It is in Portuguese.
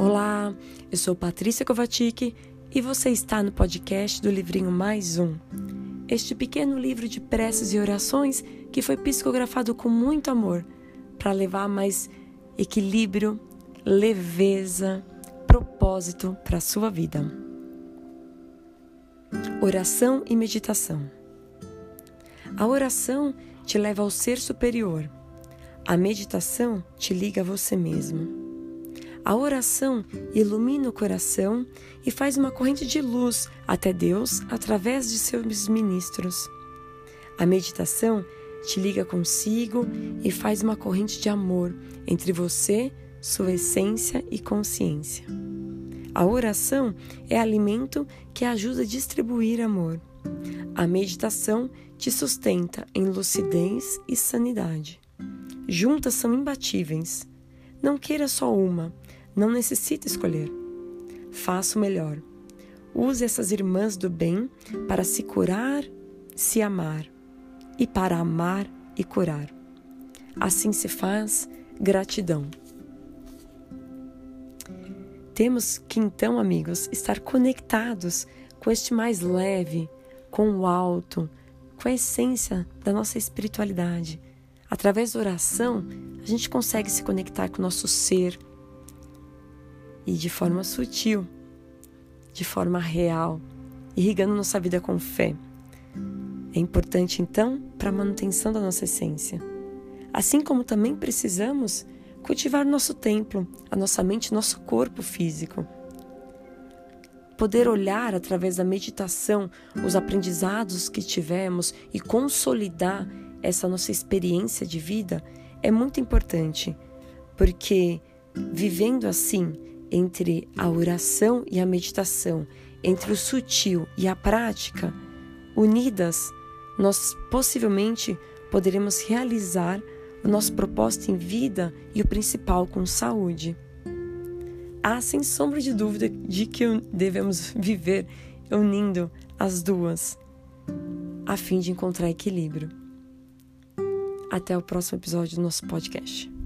Eu sou Patrícia Kovacic e você está no podcast do livrinho Mais Um. Este pequeno livro de preces e orações que foi psicografado com muito amor para levar mais equilíbrio, leveza, propósito para a sua vida. Oração e meditação. A oração te leva ao ser superior. A meditação te liga a você mesmo. A oração ilumina o coração e faz uma corrente de luz até Deus através de seus ministros. A meditação te liga consigo e faz uma corrente de amor entre você, sua essência e consciência. A oração é alimento que ajuda a distribuir amor. A meditação te sustenta em lucidez e sanidade. Juntas são imbatíveis. Não queira só uma, não necessita escolher. Faça o melhor. Use essas irmãs do bem para se curar, se amar e para amar e curar. Assim se faz gratidão. Temos que então, amigos, estar conectados com este mais leve, com o alto, com a essência da nossa espiritualidade. Através da oração, a gente consegue se conectar com o nosso ser, e de forma sutil, de forma real, irrigando nossa vida com fé. É importante então para a manutenção da nossa essência. Assim como também precisamos cultivar nosso templo, a nossa mente, nosso corpo físico. Poder olhar através da meditação os aprendizados que tivemos e consolidar essa nossa experiência de vida é muito importante, porque vivendo assim, entre a oração e a meditação, entre o sutil e a prática, unidas, nós possivelmente poderemos realizar o nosso propósito em vida e o principal com saúde. Há sem sombra de dúvida de que devemos viver unindo as duas, a fim de encontrar equilíbrio. Até o próximo episódio do nosso podcast.